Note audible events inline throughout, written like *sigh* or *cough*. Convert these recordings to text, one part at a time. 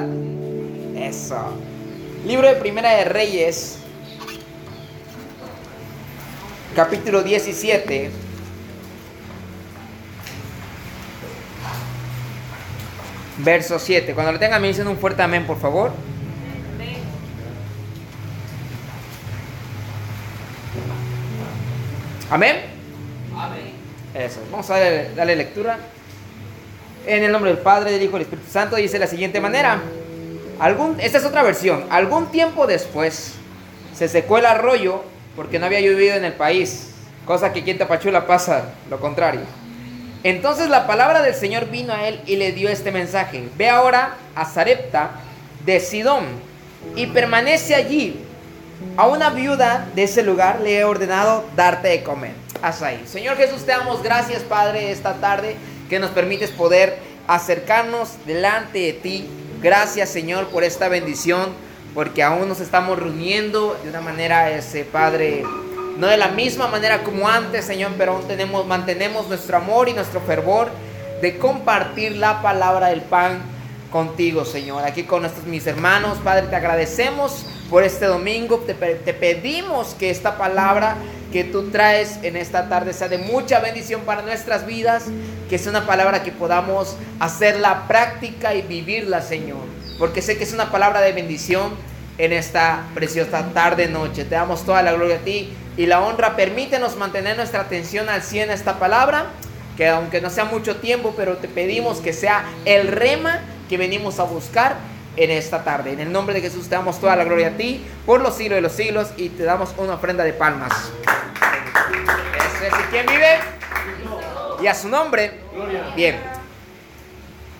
¿verdad? Eso. Libro de Primera de Reyes, capítulo 17. Verso 7. Cuando lo tengan me dicen un fuerte amén, por favor. Amén. Amén. Eso. Vamos a darle, lectura. En el nombre del Padre, del Hijo y del Espíritu Santo dice de la siguiente manera. Algún, esta es otra versión. Algún tiempo después se secó el arroyo porque no había llovido en el país. Cosa que aquí en Tapachula pasa lo contrario. Entonces la palabra del Señor vino a él y le dio este mensaje. Ve ahora a Zarepta de Sidón y permanece allí. A una viuda de ese lugar le he ordenado darte de comer. Hasta ahí. Señor Jesús, te damos gracias, Padre, esta tarde que nos permites poder acercarnos delante de ti. Gracias, Señor, por esta bendición, porque aún nos estamos reuniendo de una manera, ese Padre, no de la misma manera como antes, Señor, pero aún tenemos, mantenemos nuestro amor y nuestro fervor de compartir la palabra del pan contigo, Señor. Aquí con nuestros mis hermanos, Padre, te agradecemos por este domingo. Te, te, pedimos que esta palabra que tú traes en esta tarde sea de mucha bendición para nuestras vidas, que sea una palabra que podamos hacerla práctica y vivirla, Señor. Porque sé que es una palabra de bendición en esta preciosa tarde, noche. Te damos toda la gloria a ti y la honra. Permítenos mantener nuestra atención al 100 a esta palabra, que aunque no sea mucho tiempo, pero te pedimos que sea el rema que venimos a buscar en esta tarde. En el nombre de Jesús te damos toda la gloria a ti por los siglos de los siglos y te damos una ofrenda de palmas. ¿Quién vive? Y a su nombre. Bien.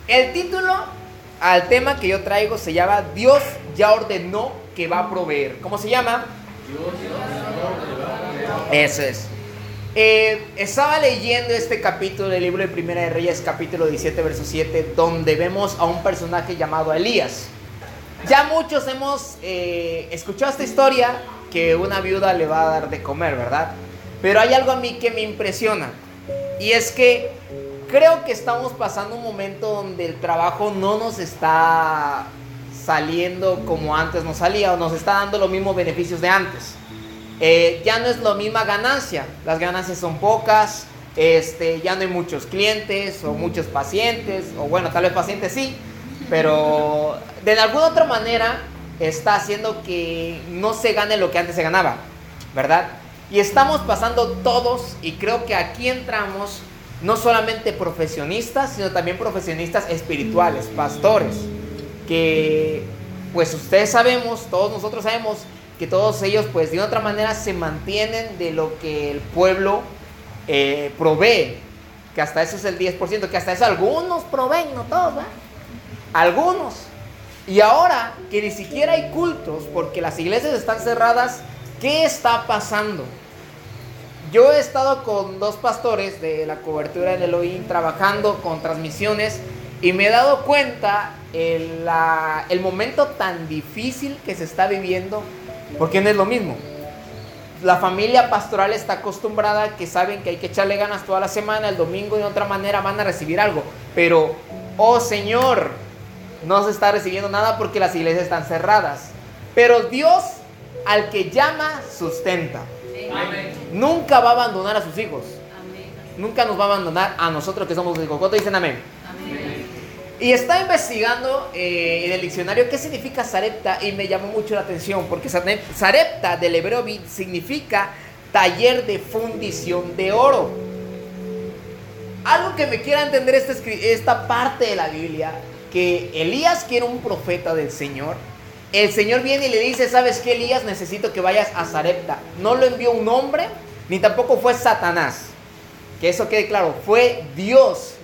El título al tema que yo traigo se llama Dios ya ordenó que va a proveer. ¿Cómo se llama? Eso es. Eh, estaba leyendo este capítulo del libro de Primera de Reyes, capítulo 17, verso 7, donde vemos a un personaje llamado Elías. Ya muchos hemos eh, escuchado esta historia que una viuda le va a dar de comer, ¿verdad? Pero hay algo a mí que me impresiona. Y es que creo que estamos pasando un momento donde el trabajo no nos está saliendo como antes nos salía o nos está dando los mismos beneficios de antes. Eh, ya no es la misma ganancia, las ganancias son pocas, este, ya no hay muchos clientes o muchos pacientes, o bueno, tal vez pacientes sí, pero de alguna otra manera está haciendo que no se gane lo que antes se ganaba, ¿verdad? Y estamos pasando todos, y creo que aquí entramos no solamente profesionistas, sino también profesionistas espirituales, pastores, que pues ustedes sabemos, todos nosotros sabemos que todos ellos pues de otra manera se mantienen de lo que el pueblo eh, provee, que hasta eso es el 10%, que hasta eso algunos proveen, no todos, ¿verdad? Algunos. Y ahora que ni siquiera hay cultos porque las iglesias están cerradas, ¿qué está pasando? Yo he estado con dos pastores de la cobertura del Elohim trabajando con transmisiones y me he dado cuenta el, el momento tan difícil que se está viviendo porque no es lo mismo. La familia pastoral está acostumbrada que saben que hay que echarle ganas toda la semana, el domingo de otra manera van a recibir algo. Pero, oh Señor, no se está recibiendo nada porque las iglesias están cerradas. Pero Dios al que llama sustenta. Nunca va a abandonar a sus hijos. Nunca nos va a abandonar a nosotros que somos hijos. ¿Cuánto dicen amén? Y estaba investigando eh, en el diccionario qué significa Sarepta y me llamó mucho la atención porque Sarepta del hebreo significa taller de fundición de oro. Algo que me quiera entender esta, esta parte de la Biblia, que Elías, que era un profeta del Señor, el Señor viene y le dice, ¿sabes qué, Elías? Necesito que vayas a Sarepta. No lo envió un hombre, ni tampoco fue Satanás. Que eso quede claro, fue Dios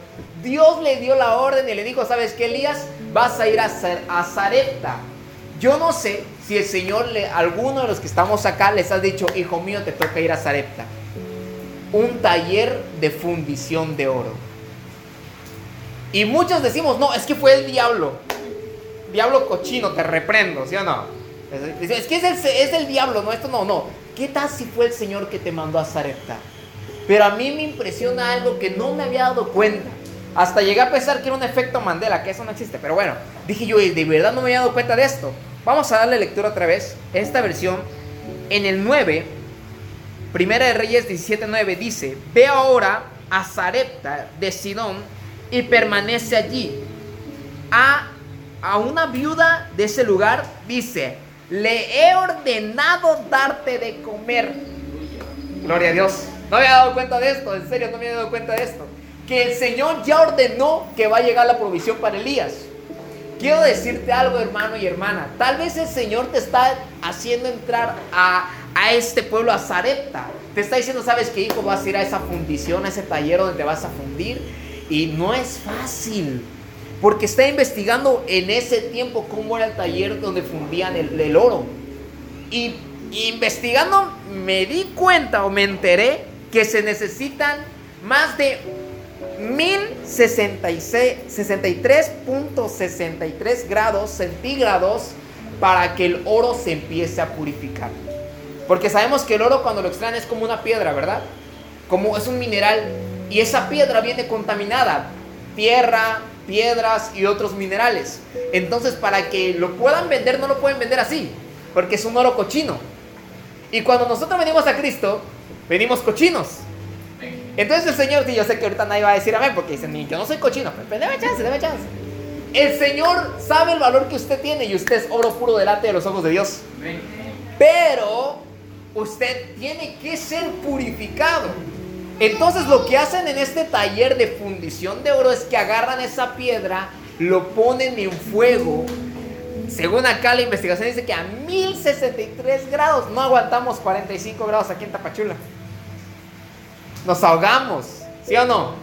Dios le dio la orden y le dijo, ¿sabes qué, Elías? Vas a ir a, a Zarepta. Yo no sé si el Señor, le, alguno de los que estamos acá, les ha dicho, hijo mío, te toca ir a Zarepta. Un taller de fundición de oro. Y muchos decimos, no, es que fue el diablo. Diablo cochino, te reprendo, ¿sí o no? Es que es el, es el diablo, no, esto no, no. ¿Qué tal si fue el Señor que te mandó a Zarepta? Pero a mí me impresiona algo que no me había dado cuenta. Hasta llegué a pensar que era un efecto Mandela, que eso no existe. Pero bueno, dije yo, de verdad no me había dado cuenta de esto. Vamos a darle lectura otra vez. Esta versión, en el 9, Primera de Reyes 17.9, dice, ve ahora a Zarepta de Sidón y permanece allí. A, a una viuda de ese lugar dice, le he ordenado darte de comer. Gloria a Dios. No me había dado cuenta de esto, en serio, no me había dado cuenta de esto. Que el Señor ya ordenó que va a llegar la provisión para Elías. Quiero decirte algo, hermano y hermana. Tal vez el Señor te está haciendo entrar a, a este pueblo, a Zarepta. Te está diciendo, sabes que hijo, vas a ir a esa fundición, a ese taller donde te vas a fundir. Y no es fácil. Porque está investigando en ese tiempo cómo era el taller donde fundían el, el oro. Y investigando me di cuenta o me enteré que se necesitan más de 1063.63 grados centígrados para que el oro se empiece a purificar. Porque sabemos que el oro cuando lo extraen es como una piedra, ¿verdad? Como es un mineral y esa piedra viene contaminada. Tierra, piedras y otros minerales. Entonces para que lo puedan vender no lo pueden vender así, porque es un oro cochino. Y cuando nosotros venimos a Cristo, venimos cochinos. Entonces el Señor, y yo sé que ahorita nadie va a decir amén, porque dicen, yo no soy cochino, pero debe chance, debe chance. El Señor sabe el valor que usted tiene y usted es oro puro delante de los ojos de Dios. Pero usted tiene que ser purificado. Entonces lo que hacen en este taller de fundición de oro es que agarran esa piedra, lo ponen en fuego. Según acá la investigación dice que a 1063 grados, no aguantamos 45 grados aquí en Tapachula. Nos ahogamos, ¿sí o no?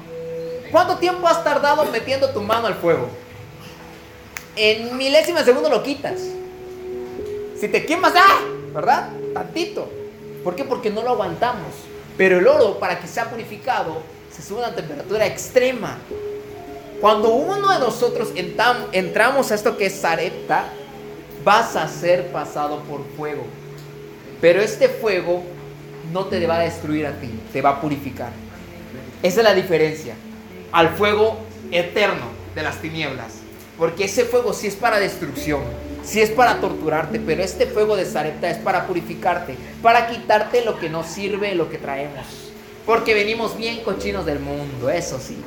¿Cuánto tiempo has tardado metiendo tu mano al fuego? En milésima segundo lo quitas. Si te quemas, ¡ah! ¿Verdad? Tantito. ¿Por qué? Porque no lo aguantamos. Pero el oro, para que sea purificado, se sube a una temperatura extrema. Cuando uno de nosotros entramos a esto que es Sarepta, vas a ser pasado por fuego. Pero este fuego no te va a destruir a ti, te va a purificar. Esa es la diferencia al fuego eterno de las tinieblas. Porque ese fuego sí es para destrucción, sí es para torturarte, pero este fuego de Sarepta es para purificarte, para quitarte lo que no sirve, lo que traemos. Porque venimos bien cochinos del mundo, eso sí.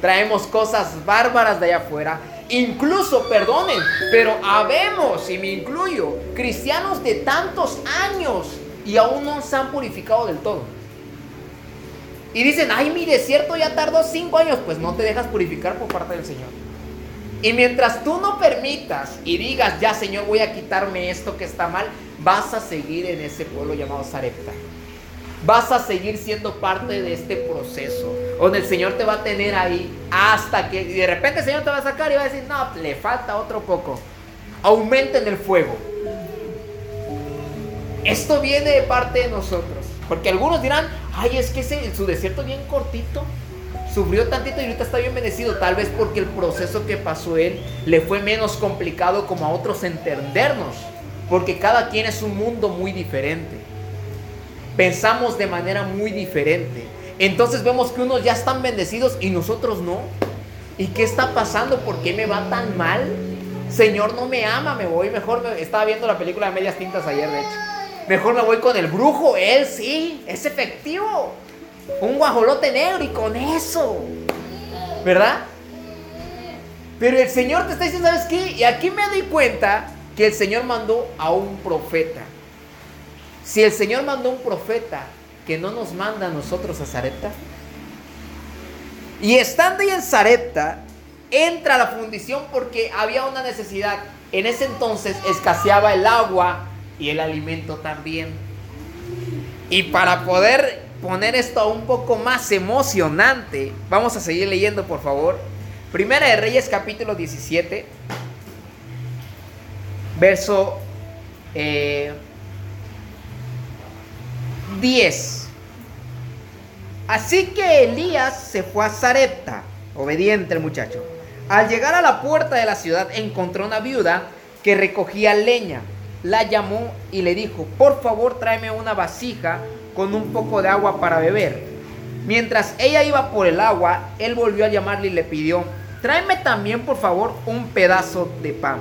Traemos cosas bárbaras de allá afuera. Incluso, perdonen, pero habemos, y me incluyo, cristianos de tantos años y aún no se han purificado del todo. Y dicen, ay, mi desierto ya tardó cinco años, pues no te dejas purificar por parte del Señor. Y mientras tú no permitas y digas, ya Señor, voy a quitarme esto que está mal, vas a seguir en ese pueblo llamado Sarepta. Vas a seguir siendo parte de este proceso, donde el Señor te va a tener ahí hasta que de repente el Señor te va a sacar y va a decir, no, le falta otro poco. Aumenten el fuego. Esto viene de parte de nosotros. Porque algunos dirán, ay, es que ese, su desierto bien cortito. Sufrió tantito y ahorita está bien bendecido. Tal vez porque el proceso que pasó él le fue menos complicado como a otros entendernos. Porque cada quien es un mundo muy diferente. Pensamos de manera muy diferente. Entonces vemos que unos ya están bendecidos y nosotros no. ¿Y qué está pasando? ¿Por qué me va tan mal? Señor no me ama, me voy mejor. Me... Estaba viendo la película de Medias Tintas ayer, de hecho. Mejor me voy con el brujo, él sí, es efectivo. Un guajolote negro y con eso. ¿Verdad? Pero el Señor te está diciendo, ¿sabes qué? Y aquí me doy cuenta que el Señor mandó a un profeta. Si el Señor mandó a un profeta, que no nos manda a nosotros a Zarepta. Y estando ahí en Zarepta, entra la fundición porque había una necesidad. En ese entonces escaseaba el agua y el alimento también. Y para poder poner esto un poco más emocionante, vamos a seguir leyendo, por favor. Primera de Reyes, capítulo 17, verso 10. Eh, Así que Elías se fue a Zarepta, obediente el muchacho. Al llegar a la puerta de la ciudad encontró una viuda que recogía leña la llamó y le dijo, por favor tráeme una vasija con un poco de agua para beber. Mientras ella iba por el agua, él volvió a llamarle y le pidió, tráeme también por favor un pedazo de pan.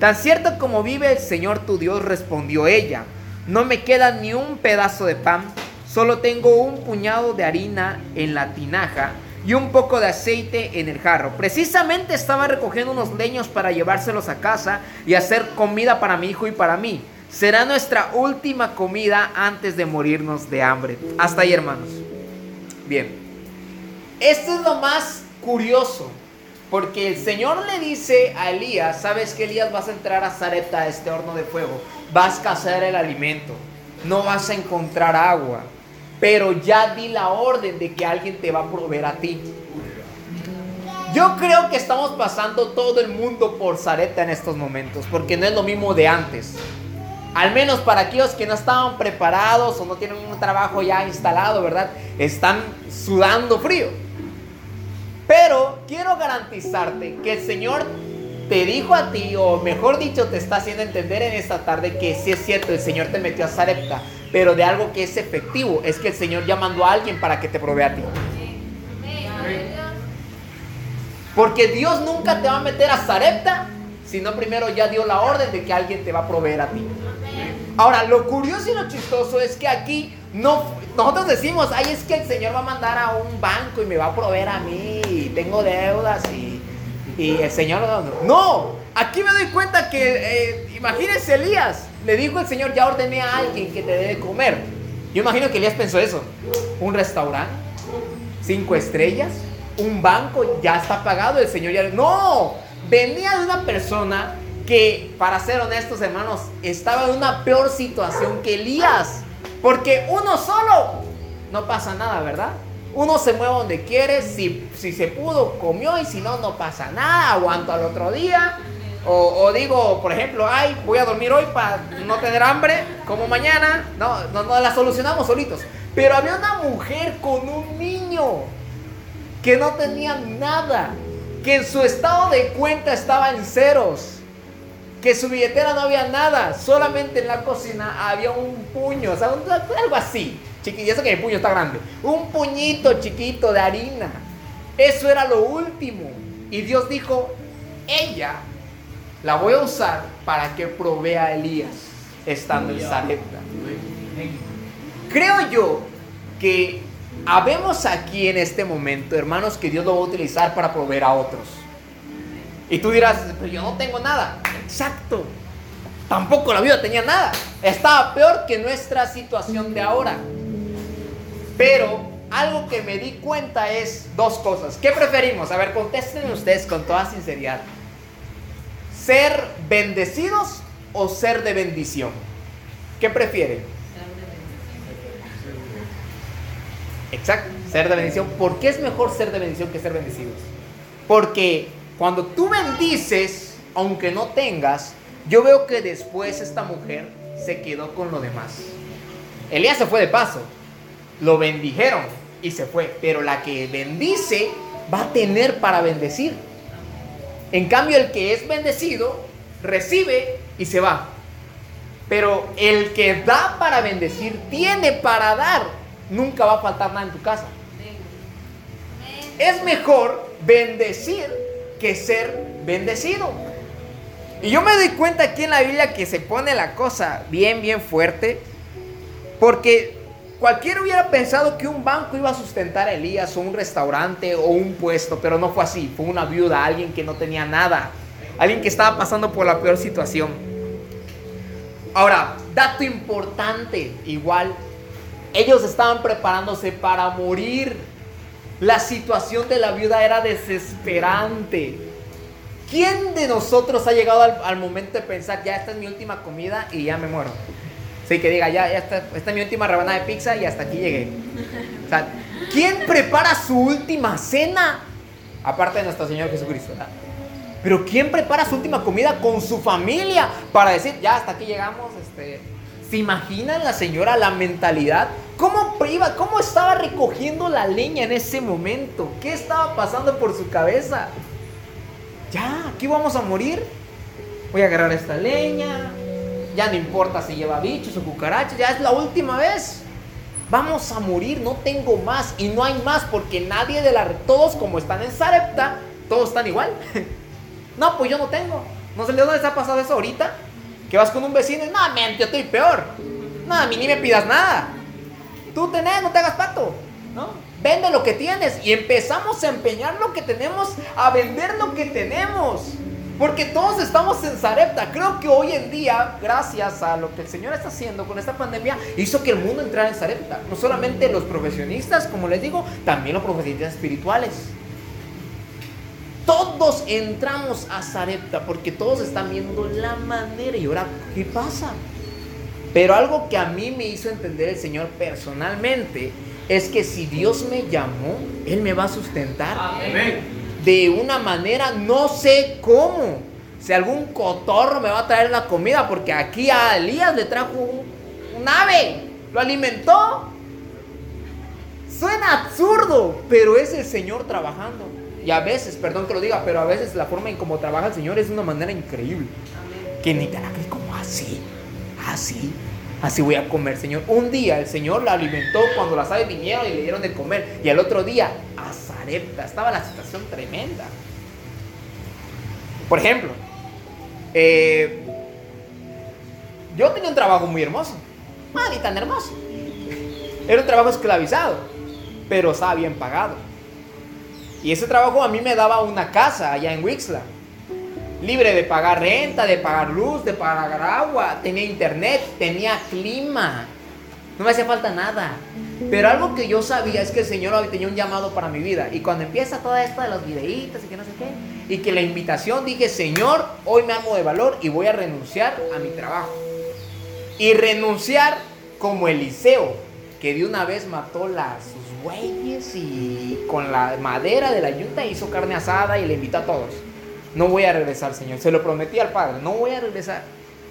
Tan cierto como vive el Señor tu Dios, respondió ella, no me queda ni un pedazo de pan, solo tengo un puñado de harina en la tinaja y un poco de aceite en el jarro. Precisamente estaba recogiendo unos leños para llevárselos a casa y hacer comida para mi hijo y para mí. Será nuestra última comida antes de morirnos de hambre. Hasta ahí, hermanos. Bien. Esto es lo más curioso. Porque el Señor le dice a Elías, sabes que Elías vas a entrar a Zareta, a este horno de fuego, vas a cazar el alimento, no vas a encontrar agua, pero ya di la orden de que alguien te va a proveer a ti. Yo creo que estamos pasando todo el mundo por Zareta en estos momentos, porque no es lo mismo de antes. Al menos para aquellos que no estaban preparados o no tienen un trabajo ya instalado, ¿verdad? Están sudando frío. Pero quiero garantizarte que el Señor te dijo a ti, o mejor dicho, te está haciendo entender en esta tarde que sí es cierto, el Señor te metió a Zarepta, pero de algo que es efectivo, es que el Señor ya mandó a alguien para que te provea a ti. Porque Dios nunca te va a meter a Zarepta, sino primero ya dio la orden de que alguien te va a proveer a ti. Ahora, lo curioso y lo chistoso es que aquí no, nosotros decimos, ay, es que el Señor va a mandar a un banco y me va a proveer a mí, y tengo deudas y, y el Señor no. Aquí me doy cuenta que, eh, imagínense Elías, le dijo el Señor, ya ordené a alguien que te debe comer. Yo imagino que Elías pensó eso, un restaurante, cinco estrellas, un banco, ya está pagado, el Señor ya... No, venía de una persona que, para ser honestos hermanos, estaba en una peor situación que Elías. Porque uno solo no pasa nada, ¿verdad? Uno se mueve donde quiere, si, si se pudo, comió y si no, no pasa nada, aguanto al otro día. O, digo, por ejemplo, ay, voy a dormir hoy para no tener hambre, como mañana. No, no, no la solucionamos solitos. Pero había una mujer con un niño que no tenía nada, que en su estado de cuenta estaba en ceros que su billetera no había nada, solamente en la cocina había un puño, o sea, algo así. Chiqui, eso que el puño está grande. Un puñito chiquito de harina. Eso era lo último. Y Dios dijo, ella la voy a usar para que provea a Elías estando en Sarepta. Creo yo que habemos aquí en este momento, hermanos, que Dios lo va a utilizar para proveer a otros. Y tú dirás, pero yo no tengo nada. Exacto. Tampoco la vida tenía nada. Estaba peor que nuestra situación de ahora. Pero algo que me di cuenta es dos cosas. ¿Qué preferimos? A ver, contesten ustedes con toda sinceridad. ¿Ser bendecidos o ser de bendición? ¿Qué prefieren? Exacto, ser de bendición. ¿Por qué es mejor ser de bendición que ser bendecidos? Porque cuando tú bendices, aunque no tengas, yo veo que después esta mujer se quedó con lo demás. Elías se fue de paso, lo bendijeron y se fue, pero la que bendice va a tener para bendecir. En cambio, el que es bendecido recibe y se va. Pero el que da para bendecir tiene para dar. Nunca va a faltar nada en tu casa. Es mejor bendecir que ser bendecido. Y yo me doy cuenta aquí en la Biblia que se pone la cosa bien, bien fuerte. Porque cualquiera hubiera pensado que un banco iba a sustentar a Elías o un restaurante o un puesto, pero no fue así. Fue una viuda, alguien que no tenía nada. Alguien que estaba pasando por la peor situación. Ahora, dato importante, igual, ellos estaban preparándose para morir. La situación de la viuda era desesperante. ¿Quién de nosotros ha llegado al, momento de pensar, ya esta es mi última comida y ya me muero? Sí, que diga, ya, esta, esta, es mi última rebanada de pizza y hasta aquí llegué. O sea, ¿quién prepara su última cena? Aparte de nuestro Señor Jesucristo. Pero ¿quién prepara su última comida con su familia para decir, ya hasta aquí llegamos? Este, ¿Se imaginan la señora la mentalidad? ¿Cómo iba, cómo estaba recogiendo la leña en ese momento? ¿Qué estaba pasando por su cabeza? Ya, aquí vamos a morir. Voy a agarrar esta leña. Ya no importa si lleva bichos o cucarachas, ya es la última vez. vamos a morir, no tengo más y no hay más porque nadie de la... Todos como están en Sarepta, todos están igual. *laughs* no, pues yo no tengo. No sé de dónde está pasado eso ahorita. Que vas con un vecino y no, mente, yo estoy peor. No, a mí ni me pidas nada. Tú tenés, no te hagas pato. Vende lo que tienes y empezamos a empeñar lo que tenemos, a vender lo que tenemos. Porque todos estamos en Zarepta. Creo que hoy en día, gracias a lo que el Señor está haciendo con esta pandemia, hizo que el mundo entrara en Zarepta. No solamente los profesionistas, como les digo, también los profesionistas espirituales. Todos entramos a Zarepta porque todos están viendo la manera. Y ahora, ¿qué pasa? Pero algo que a mí me hizo entender el Señor personalmente es que si Dios me llamó, Él me va a sustentar. Amén de una manera, no sé cómo. Si algún cotorro me va a traer la comida, porque aquí a Elías le trajo un, ave, lo alimentó. Suena absurdo, pero es el Señor trabajando. Y a veces, perdón que lo diga, pero a veces la forma en cómo trabaja el Señor es de una manera increíble. Que ni crees como así, así, así voy a comer, Señor. Un día el Señor la alimentó cuando las aves vinieron y le dieron de comer. Y al otro día estaba la situación tremenda. Por ejemplo, eh, yo tenía un trabajo muy hermoso, ah, ni tan hermoso. Era un trabajo esclavizado, pero estaba bien pagado. Y ese trabajo a mí me daba una casa allá en Wixla, libre de pagar renta, de pagar luz, de pagar agua, tenía internet, tenía clima, no me hacía falta nada. Pero algo que yo sabía es que el Señor tenía un llamado para mi vida. Y cuando empieza toda esta de los videitos y que no sé qué, y que la invitación dije, Señor, hoy me amo de valor y voy a renunciar a mi trabajo. Y renunciar como Eliseo, que de una vez mató las, sus bueyes y con la madera de la yunta hizo carne asada y le invitó a todos. No voy a regresar, Señor. Se lo prometí al Padre, no voy a regresar.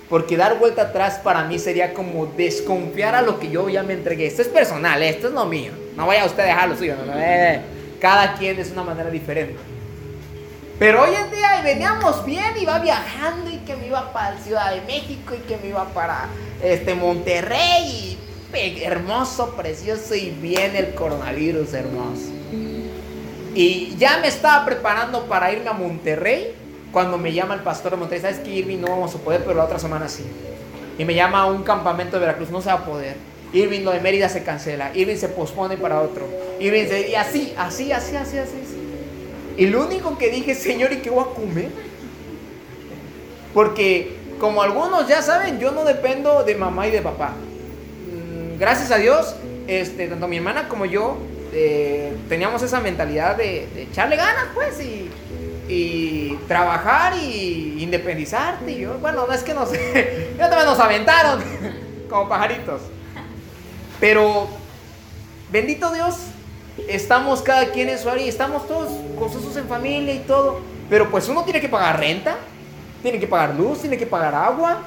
Porque dar vuelta atrás para mí sería como desconfiar a lo que yo ya me entregué. Esto es personal, esto es lo mío. No vaya usted a dejar lo suyo. Eh, cada quien es una manera diferente. Pero hoy en día veníamos bien, iba viajando y que me iba para Ciudad de México y que me iba para este, Monterrey. Y hermoso, precioso y bien el coronavirus hermoso. Y ya me estaba preparando para irme a Monterrey cuando me llama el pastor de Monterrey, sabes que Irving no vamos a poder, pero la otra semana sí. Y me llama a un campamento de Veracruz, no se va a poder. Irving lo de Mérida se cancela, Irving se pospone para otro. Irving se, y así, así, así, así, así, Y lo único que dije, Señor, ¿y qué voy a comer? Porque como algunos ya saben, yo no dependo de mamá y de papá. Mm, gracias a Dios, este, tanto mi hermana como yo eh, teníamos esa mentalidad de, de echarle ganas, pues, y y trabajar y independizarte. Y yo, bueno, no es que nos, *laughs* nos aventaron *laughs* como pajaritos. Pero, bendito Dios, estamos cada quien en su área y estamos todos gozosos en familia y todo. Pero pues uno tiene que pagar renta, tiene que pagar luz, tiene que pagar agua,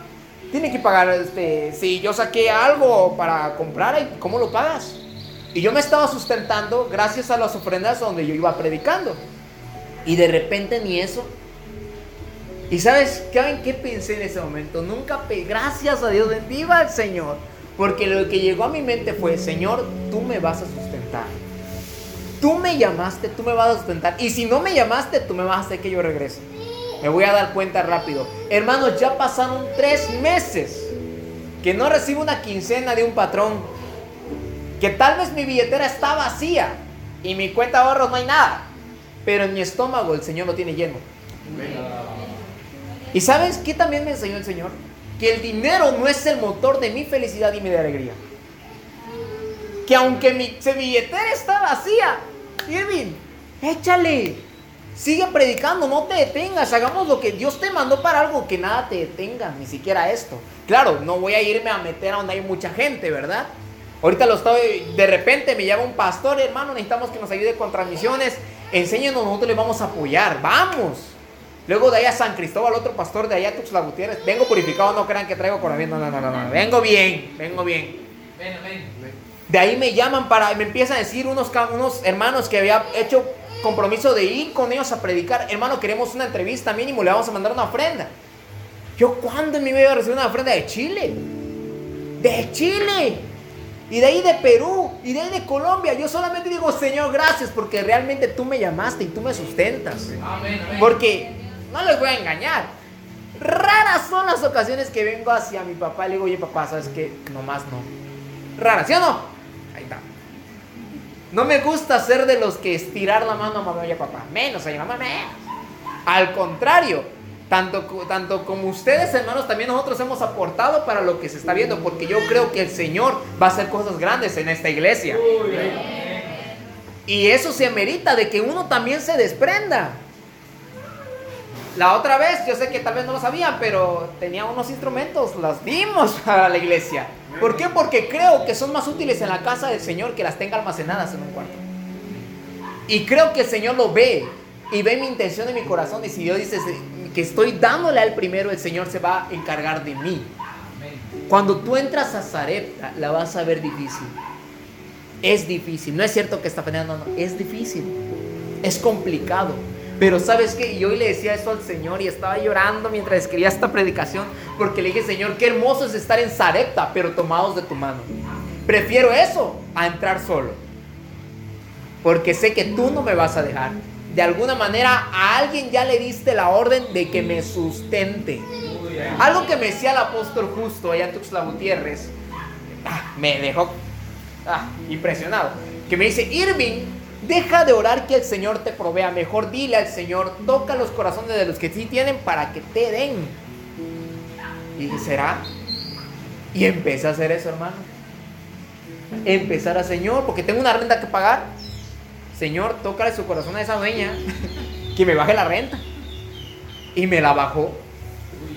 tiene que pagar, este, si yo saqué algo para comprar, ¿cómo lo pagas? Y yo me estaba sustentando gracias a las ofrendas donde yo iba predicando. Y de repente ni eso. Y sabes, ¿saben qué pensé en ese momento? Nunca, gracias a Dios, bendiga al Señor. Porque lo que llegó a mi mente fue, Señor, tú me vas a sustentar. Tú me llamaste, tú me vas a sustentar. Y si no me llamaste, tú me vas a hacer que yo regrese. Me voy a dar cuenta rápido. Hermanos, ya pasaron tres meses que no recibo una quincena de un patrón. Que tal vez mi billetera está vacía y mi cuenta de ahorros no hay nada pero en mi estómago el Señor lo tiene lleno. ¿Y sabes qué también me enseñó el Señor? Que el dinero no es el motor de mi felicidad y mi alegría. Que aunque mi billetera está vacía, Irving, échale. Sigue predicando, no te detengas. Hagamos lo que Dios te mandó para algo, que nada te detenga, ni siquiera esto. Claro, no voy a irme a meter a donde hay mucha gente, ¿verdad? Ahorita lo estoy, de repente me llama un pastor, hermano, necesitamos que nos ayude con transmisiones enséñenos, nosotros le vamos a apoyar, vamos. Luego de ahí a San Cristóbal, otro pastor de allá, Tuxtla Gutiérrez. Vengo purificado, no crean que traigo coronavirus. No, no, no, no, Vengo bien, vengo bien. Ven, ven. De ahí me llaman para, me empiezan a decir unos, unos hermanos que había hecho compromiso de ir con ellos a predicar. Hermano, queremos una entrevista mínimo, le vamos a mandar una ofrenda. Yo, ¿cuándo me iba a recibir una ofrenda de Chile? De Chile. Y de ahí de Perú, y de ahí de Colombia. Yo solamente digo, Señor, gracias, porque realmente tú me llamaste y tú me sustentas. Porque no les voy a engañar. Raras son las ocasiones que vengo hacia mi papá y le digo, oye papá, ¿sabes qué? Nomás no. Raras, ¿sí o no? Ahí está. No me gusta ser de los que estirar la mano a mamá y a papá. Menos a mi mamá, menos. Al contrario, tanto, tanto como ustedes, hermanos, también nosotros hemos aportado para lo que se está viendo, porque yo creo que el Señor va a hacer cosas grandes en esta iglesia. Y eso se amerita de que uno también se desprenda. La otra vez, yo sé que tal vez no lo sabían, pero tenía unos instrumentos, las dimos *laughs* para la iglesia. ¿Por qué? Porque creo que son más útiles en la casa del Señor que las tenga almacenadas en un cuarto. Y creo que el Señor lo ve y ve mi intención en mi corazón. Y si Dios dice, que estoy dándole al primero, el Señor se va a encargar de mí. Cuando tú entras a Zarepta, la vas a ver difícil. Es difícil. No es cierto que está peleando, no, es difícil. Es complicado. Pero sabes que y hoy le decía eso al Señor y estaba llorando mientras escribía esta predicación porque le dije, Señor, qué hermoso es estar en Zarepta, pero tomados de tu mano. Prefiero eso a entrar solo. Porque sé que tú no me vas a dejar de alguna manera a alguien ya le diste la orden de que me sustente. Algo que me decía el apóstol justo allá en Gutiérrez, ah, me dejó ah, impresionado. Que me dice, Irving, deja de orar que el Señor te provea. Mejor dile al Señor, toca los corazones de los que sí tienen para que te den. Y ¿será? Y empecé a hacer eso, hermano. Empezar a Señor, porque tengo una renta que pagar. Señor, tócale su corazón a esa dueña que me baje la renta. Y me la bajó.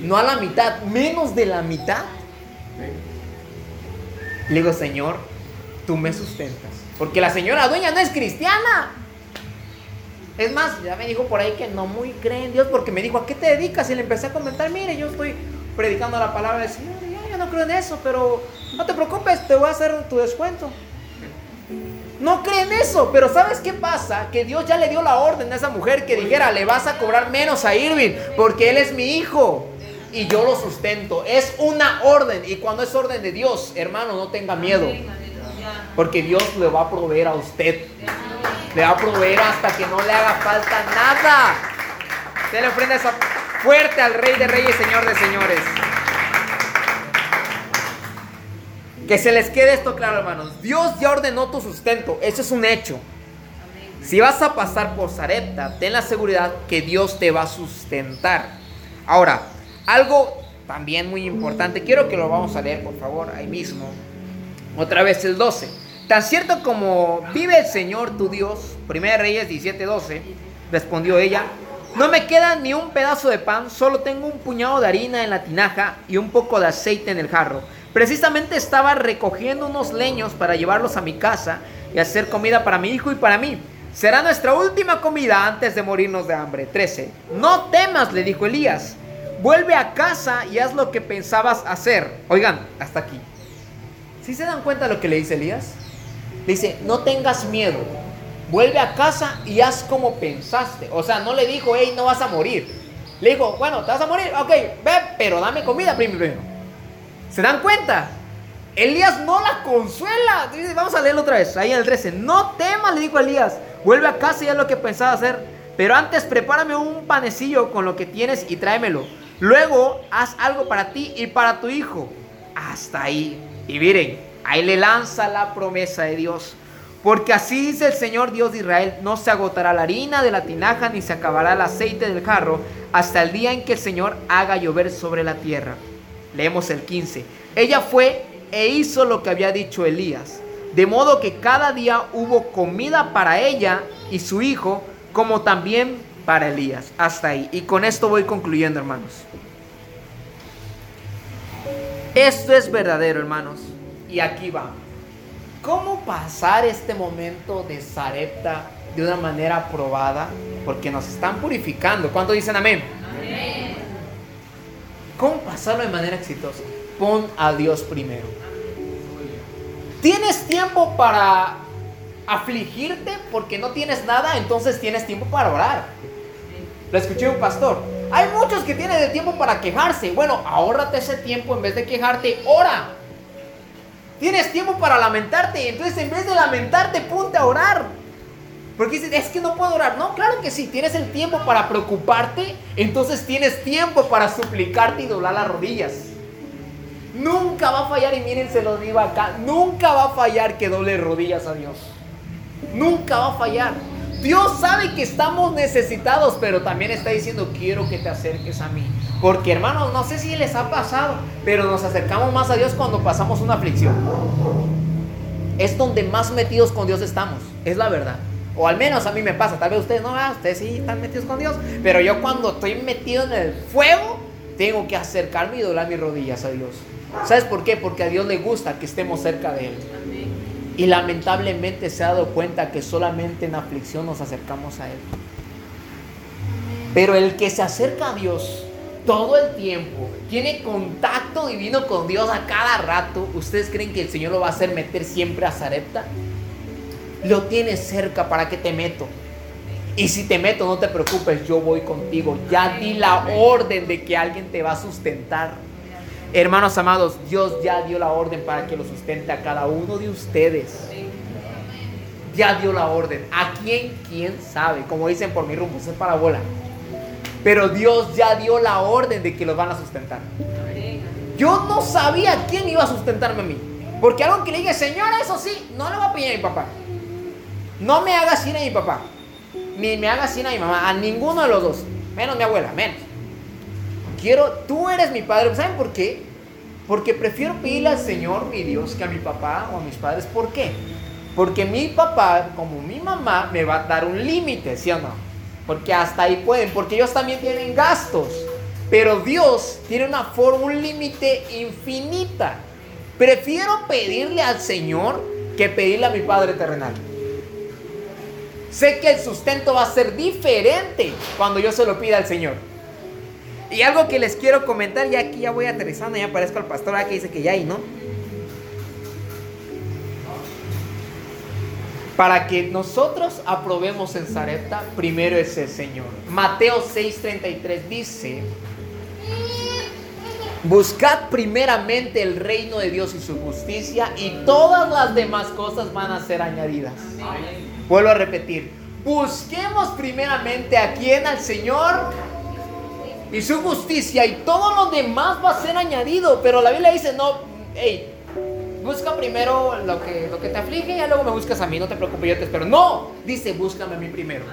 No a la mitad, menos de la mitad. Le digo, Señor, tú me sustentas. Porque la señora dueña no es cristiana. Es más, ya me dijo por ahí que no muy cree en Dios porque me dijo, ¿a qué te dedicas? Y le empecé a comentar, mire, yo estoy predicando la palabra del Señor. yo no creo en eso, pero no te preocupes, te voy a hacer tu descuento. No creen eso, pero ¿sabes qué pasa? Que Dios ya le dio la orden a esa mujer que dijera, le vas a cobrar menos a Irving porque él es mi hijo y yo lo sustento. Es una orden y cuando es orden de Dios, hermano, no tenga miedo. Porque Dios le va a proveer a usted. Le va a proveer hasta que no le haga falta nada. Se le ofrenda esa fuerte al Rey de Reyes, Señor de Señores. Que se les quede esto claro, hermanos. Dios ya ordenó tu sustento. Eso es un hecho. Si vas a pasar por Zarepta, ten la seguridad que Dios te va a sustentar. Ahora, algo también muy importante. Quiero que lo vamos a leer, por favor, ahí mismo. Otra vez el 12. Tan cierto como vive el Señor tu Dios, 1 Reyes 17:12, respondió ella, no me queda ni un pedazo de pan, solo tengo un puñado de harina en la tinaja y un poco de aceite en el jarro Precisamente estaba recogiendo unos leños para llevarlos a mi casa y hacer comida para mi hijo y para mí. Será nuestra última comida antes de morirnos de hambre. 13. No temas, le dijo Elías. Vuelve a casa y haz lo que pensabas hacer. Oigan, hasta aquí. ¿Sí se dan cuenta de lo que le dice Elías? Le dice, no tengas miedo. Vuelve a casa y haz como pensaste. O sea, no le dijo, hey, no vas a morir. Le dijo, bueno, te vas a morir. Ok, ve, pero dame comida primero. ¿Se dan cuenta? Elías no la consuela. Vamos a leerlo otra vez. Ahí en el 13. No temas, le dijo Elías. Vuelve a casa y haz lo que pensaba hacer. Pero antes prepárame un panecillo con lo que tienes y tráemelo. Luego haz algo para ti y para tu hijo. Hasta ahí. Y miren, ahí le lanza la promesa de Dios. Porque así dice el Señor Dios de Israel, no se agotará la harina de la tinaja ni se acabará el aceite del jarro hasta el día en que el Señor haga llover sobre la tierra. Leemos el 15. Ella fue e hizo lo que había dicho Elías. De modo que cada día hubo comida para ella y su hijo, como también para Elías. Hasta ahí. Y con esto voy concluyendo, hermanos. Esto es verdadero, hermanos. Y aquí va. ¿Cómo pasar este momento de Zarepta de una manera probada? Porque nos están purificando. ¿Cuánto dicen amén? Amén. ¿Cómo pasarlo de manera exitosa? Pon a Dios primero. ¿Tienes tiempo para afligirte porque no tienes nada? Entonces tienes tiempo para orar. Lo escuché un pastor. Hay muchos que tienen el tiempo para quejarse. Bueno, ahórrate ese tiempo en vez de quejarte, ora. Tienes tiempo para lamentarte. Entonces, en vez de lamentarte, ponte a orar. Porque dices, es que no puedo orar. No, claro que sí. Tienes el tiempo para preocuparte. Entonces tienes tiempo para suplicarte y doblar las rodillas. Nunca va a fallar, y miren, se lo digo acá. Nunca va a fallar que doble rodillas a Dios. Nunca va a fallar. Dios sabe que estamos necesitados, pero también está diciendo, quiero que te acerques a mí. Porque hermanos, no sé si les ha pasado, pero nos acercamos más a Dios cuando pasamos una aflicción. Es donde más metidos con Dios estamos, es la verdad. O al menos a mí me pasa, tal vez ustedes no, ah, ustedes sí están metidos con Dios, pero yo cuando estoy metido en el fuego, tengo que acercarme y doblar mis rodillas a Dios. ¿Sabes por qué? Porque a Dios le gusta que estemos cerca de Él. Y lamentablemente se ha dado cuenta que solamente en aflicción nos acercamos a Él. Pero el que se acerca a Dios todo el tiempo, tiene contacto divino con Dios a cada rato, ¿ustedes creen que el Señor lo va a hacer meter siempre a Zarepta? Lo tiene cerca para que te meto. Y si te meto, no te preocupes, yo voy contigo. Ya di la orden de que alguien te va a sustentar. Hermanos amados, Dios ya dio la orden para que lo sustente a cada uno de ustedes. Ya dio la orden. ¿A quién? ¿Quién sabe? Como dicen por mi rumbo, es bola. Pero Dios ya dio la orden de que los van a sustentar. Yo no sabía quién iba a sustentarme a mí. Porque algo que le dije, Señor, eso sí, no le voy a pedir a mi papá. No me haga sin a mi papá. Ni me haga sin a mi mamá. A ninguno de los dos. Menos mi abuela, menos quiero, tú eres mi padre. ¿Saben por qué? Porque prefiero pedirle al Señor, mi Dios, que a mi papá o a mis padres. ¿Por qué? Porque mi papá, como mi mamá, me va a dar un límite, ¿sí o no? Porque hasta ahí pueden, porque ellos también tienen gastos. Pero Dios tiene una forma, un límite infinita. Prefiero pedirle al Señor que pedirle a mi Padre terrenal. Sé que el sustento va a ser diferente cuando yo se lo pida al Señor. Y algo que les quiero comentar, y aquí ya voy aterrizando, ya aparezco al pastor aquí dice que ya hay, ¿no? Para que nosotros aprobemos en Zarepta, primero es el Señor. Mateo 6:33 dice, buscad primeramente el reino de Dios y su justicia y todas las demás cosas van a ser añadidas. Vuelvo a repetir, busquemos primeramente a quién, al Señor y su justicia y todo lo demás va a ser añadido. Pero la Biblia dice, no, hey, busca primero lo que, lo que te aflige y luego me buscas a mí, no te preocupes, yo te espero. No, dice, búscame a mí primero.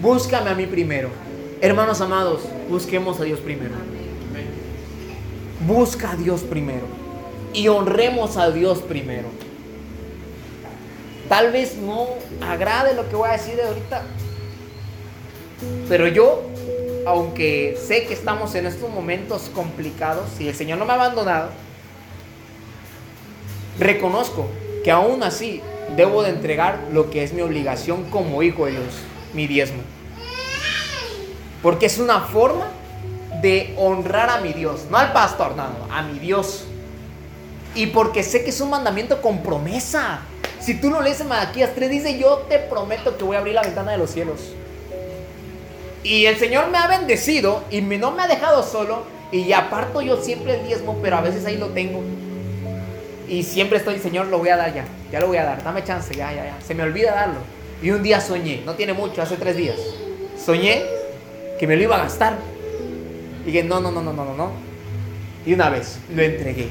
Búscame a mí primero. Hermanos amados, busquemos a Dios primero. Busca a Dios primero. Y honremos a Dios primero. Tal vez no agrade lo que voy a decir de ahorita. Pero yo aunque sé que estamos en estos momentos complicados y el Señor no me ha abandonado, reconozco que aún así debo de entregar lo que es mi obligación como hijo de Dios, mi diezmo. Porque es una forma de honrar a mi Dios, no al pastor, no, a mi Dios. Y porque sé que es un mandamiento con promesa. Si tú lo lees en Malaquías 3, dice, yo te prometo que voy a abrir la ventana de los cielos y el Señor me ha bendecido y no me ha dejado solo. Y aparto yo siempre el diezmo, pero a veces ahí lo tengo. Y siempre estoy, Señor, lo voy a dar ya. Ya lo voy a dar. Dame chance, ya, ya, ya. Se me olvida darlo. Y un día soñé, no tiene mucho, hace tres días. Soñé que me lo iba a gastar. Y dije, no, no, no, no, no, no, no. Y una vez lo entregué.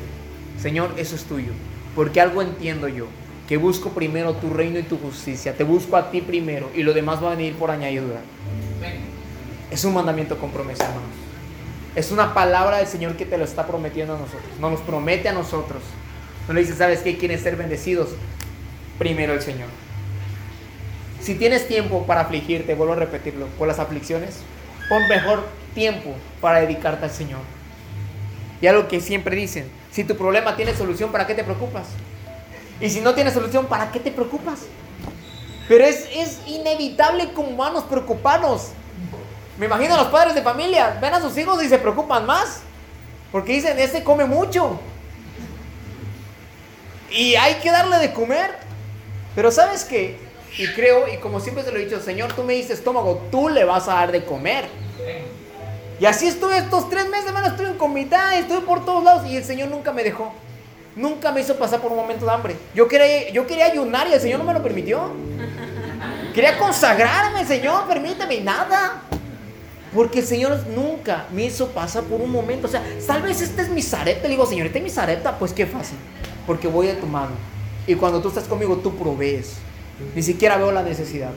Señor, eso es tuyo. Porque algo entiendo yo. Que busco primero tu reino y tu justicia. Te busco a ti primero. Y lo demás va a venir por añadidura. Es un mandamiento con promesa, hermanos. Es una palabra del Señor que te lo está prometiendo a nosotros. No nos promete a nosotros. No le dice, ¿sabes qué? Quieren ser bendecidos. Primero el Señor. Si tienes tiempo para afligirte, vuelvo a repetirlo, por las aflicciones, pon mejor tiempo para dedicarte al Señor. Y algo que siempre dicen, si tu problema tiene solución, ¿para qué te preocupas? Y si no tiene solución, ¿para qué te preocupas? Pero es, es inevitable como humanos preocuparnos. Me imagino a los padres de familia, ven a sus hijos y se preocupan más. Porque dicen, este come mucho. Y hay que darle de comer. Pero sabes qué? Y creo, y como siempre se lo he dicho, Señor, tú me dices estómago, tú le vas a dar de comer. Y así estuve estos tres meses, hermano, estuve en comité, estuve por todos lados y el Señor nunca me dejó. Nunca me hizo pasar por un momento de hambre. Yo quería, yo quería ayunar y el Señor no me lo permitió. Quería consagrarme, Señor, permíteme, nada. Porque el Señor nunca me hizo pasar por un momento. O sea, tal vez este es mi zareta. Le digo, Señor, este es mi zareta. Pues qué fácil. Porque voy de tu mano. Y cuando tú estás conmigo, tú provees. Ni siquiera veo la necesidad.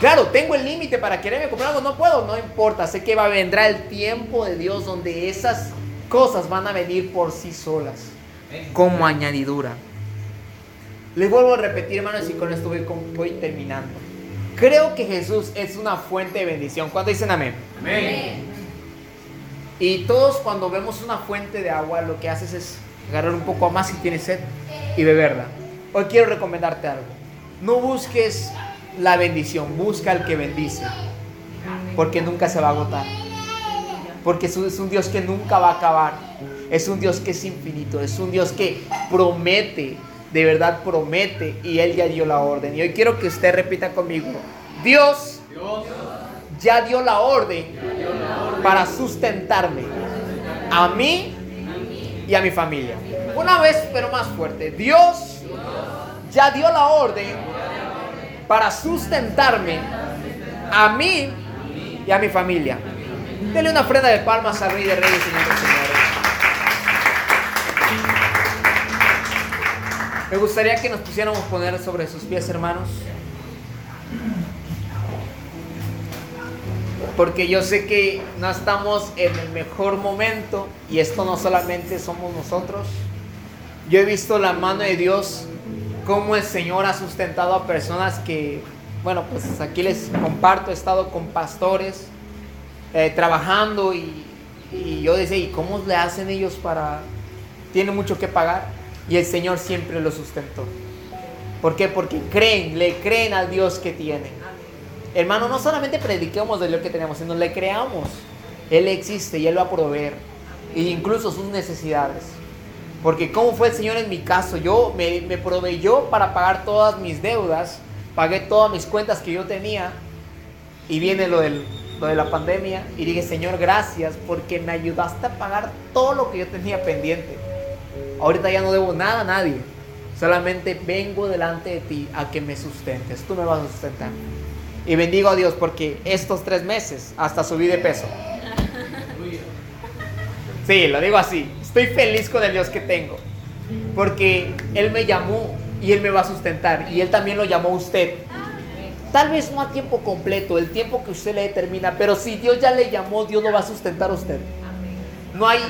Claro, tengo el límite para quererme comprar algo. No puedo, no importa. Sé que va, vendrá el tiempo de Dios donde esas cosas van a venir por sí solas. Como añadidura. Les vuelvo a repetir, hermanos, y con esto voy, voy terminando. Creo que Jesús es una fuente de bendición. ¿Cuánto dicen amén? Amén. Y todos cuando vemos una fuente de agua, lo que haces es agarrar un poco más si tienes sed y beberla. Hoy quiero recomendarte algo. No busques la bendición, busca al que bendice. Porque nunca se va a agotar. Porque es un Dios que nunca va a acabar. Es un Dios que es infinito. Es un Dios que promete de verdad promete y Él ya dio la orden. Y hoy quiero que usted repita conmigo, Dios, ya dio la orden para sustentarme a mí y a mi familia. Una vez, pero más fuerte, Dios ya dio la orden para sustentarme a mí y a mi familia. Dele una ofrenda de palmas al Rey de Reyes, Señor Señores. Me gustaría que nos pusiéramos poner sobre sus pies, hermanos. Porque yo sé que no estamos en el mejor momento y esto no solamente somos nosotros. Yo he visto la mano de Dios, cómo el Señor ha sustentado a personas que, bueno, pues aquí les comparto, he estado con pastores eh, trabajando y, y yo decía, ¿y cómo le hacen ellos para... Tienen mucho que pagar y el Señor siempre lo sustentó. ¿Por qué? Porque creen, le creen al Dios que tienen. Hermano, no solamente prediquemos de lo que tenemos, sino le creamos. Él existe y Él va a proveer. E incluso sus necesidades. Porque como fue el Señor en mi caso, yo me, me proveyó para pagar todas mis deudas, pagué todas mis cuentas que yo tenía y viene lo, del, de la pandemia y dije, Señor, gracias porque me ayudaste a pagar todo lo que yo tenía pendiente. Ahorita ya no debo nada a nadie. Solamente vengo delante de ti a que me sustentes. Tú me vas a sustentar. Y bendigo a Dios porque estos tres meses hasta subí de peso. Sí, lo digo así. Estoy feliz con el Dios que tengo. Porque Él me llamó y Él me va a sustentar. Y Él también lo llamó a usted. Tal vez no a tiempo completo, el tiempo que usted le determina. Pero si Dios ya le llamó, Dios lo va a sustentar a usted. No hay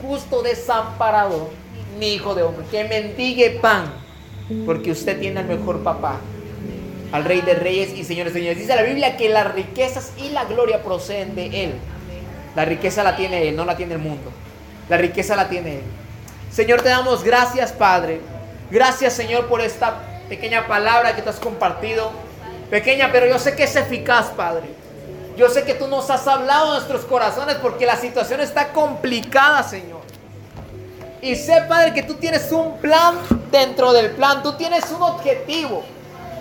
justo desamparado mi hijo de hombre, que mendigue pan, porque usted tiene al mejor papá, al Rey de Reyes y Señores Señores. Dice la Biblia que las riquezas y la gloria proceden de Él. La riqueza la tiene Él, no la tiene el mundo. La riqueza la tiene Él. Señor, te damos gracias, Padre. Gracias, Señor, por esta pequeña palabra que te has compartido. Pequeña, pero yo sé que es eficaz, Padre. Yo sé que tú nos has hablado en nuestros corazones porque la situación está complicada, Señor. Y sé, Padre, que tú tienes un plan dentro del plan. Tú tienes un objetivo.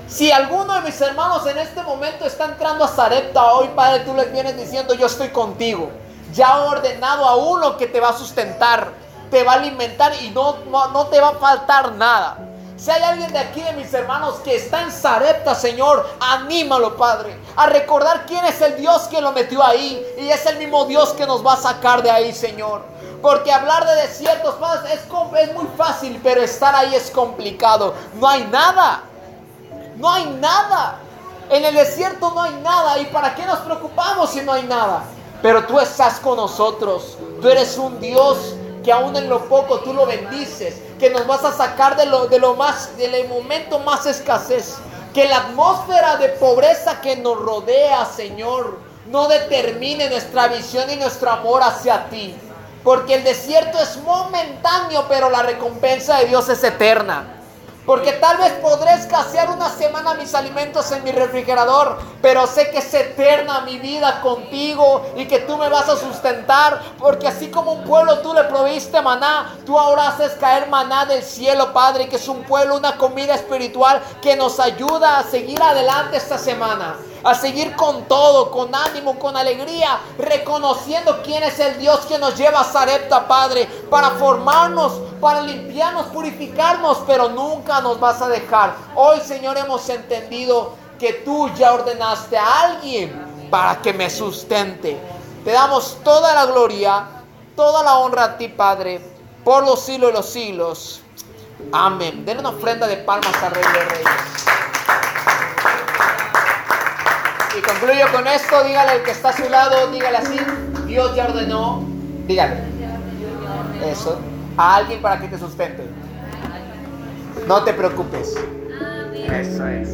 Si alguno de mis hermanos en este momento está entrando a Zarepta hoy, Padre, tú les vienes diciendo, yo estoy contigo. Ya he ordenado a uno que te va a sustentar, te va a alimentar y no, no, te va a faltar nada. Si hay alguien de aquí de mis hermanos que está en Zarepta, Señor, anímalo, Padre, a recordar quién es el Dios que lo metió ahí. Y es el mismo Dios que nos va a sacar de ahí, Señor. Porque hablar de desiertos es, es muy fácil, pero estar ahí es complicado. No hay nada. No hay nada. En el desierto no hay nada. ¿Y para qué nos preocupamos si no hay nada? Pero tú estás con nosotros. Tú eres un Dios que aún en lo poco tú lo bendices. Que nos vas a sacar de lo, de lo más, del momento más escasez. Que la atmósfera de pobreza que nos rodea, Señor, no determine nuestra visión y nuestro amor hacia ti. Porque el desierto es momentáneo, pero la recompensa de Dios es eterna. Porque tal vez podré escasear una semana mis alimentos en mi refrigerador, pero sé que es eterna mi vida contigo y que tú me vas a sustentar. Porque así como un pueblo tú le proviste maná, tú ahora haces caer maná del cielo, Padre, que es un pueblo, una comida espiritual que nos ayuda a seguir adelante esta semana. A seguir con todo, con ánimo, con alegría, reconociendo quién es el Dios que nos lleva a Sarepta, Padre, para formarnos, para limpiarnos, purificarnos, pero nunca nos vas a dejar. Hoy, Señor, hemos entendido que tú ya ordenaste a alguien para que me sustente. Te damos toda la gloria, toda la honra a ti, Padre, por los siglos de los siglos. Amén. Den una ofrenda de palmas al Rey de Reyes. Y concluyo con esto. Dígale al que está a su lado, dígale así. Dios ya ordenó. Dígale. Eso. A alguien para que te sustente. No te preocupes. Eso es.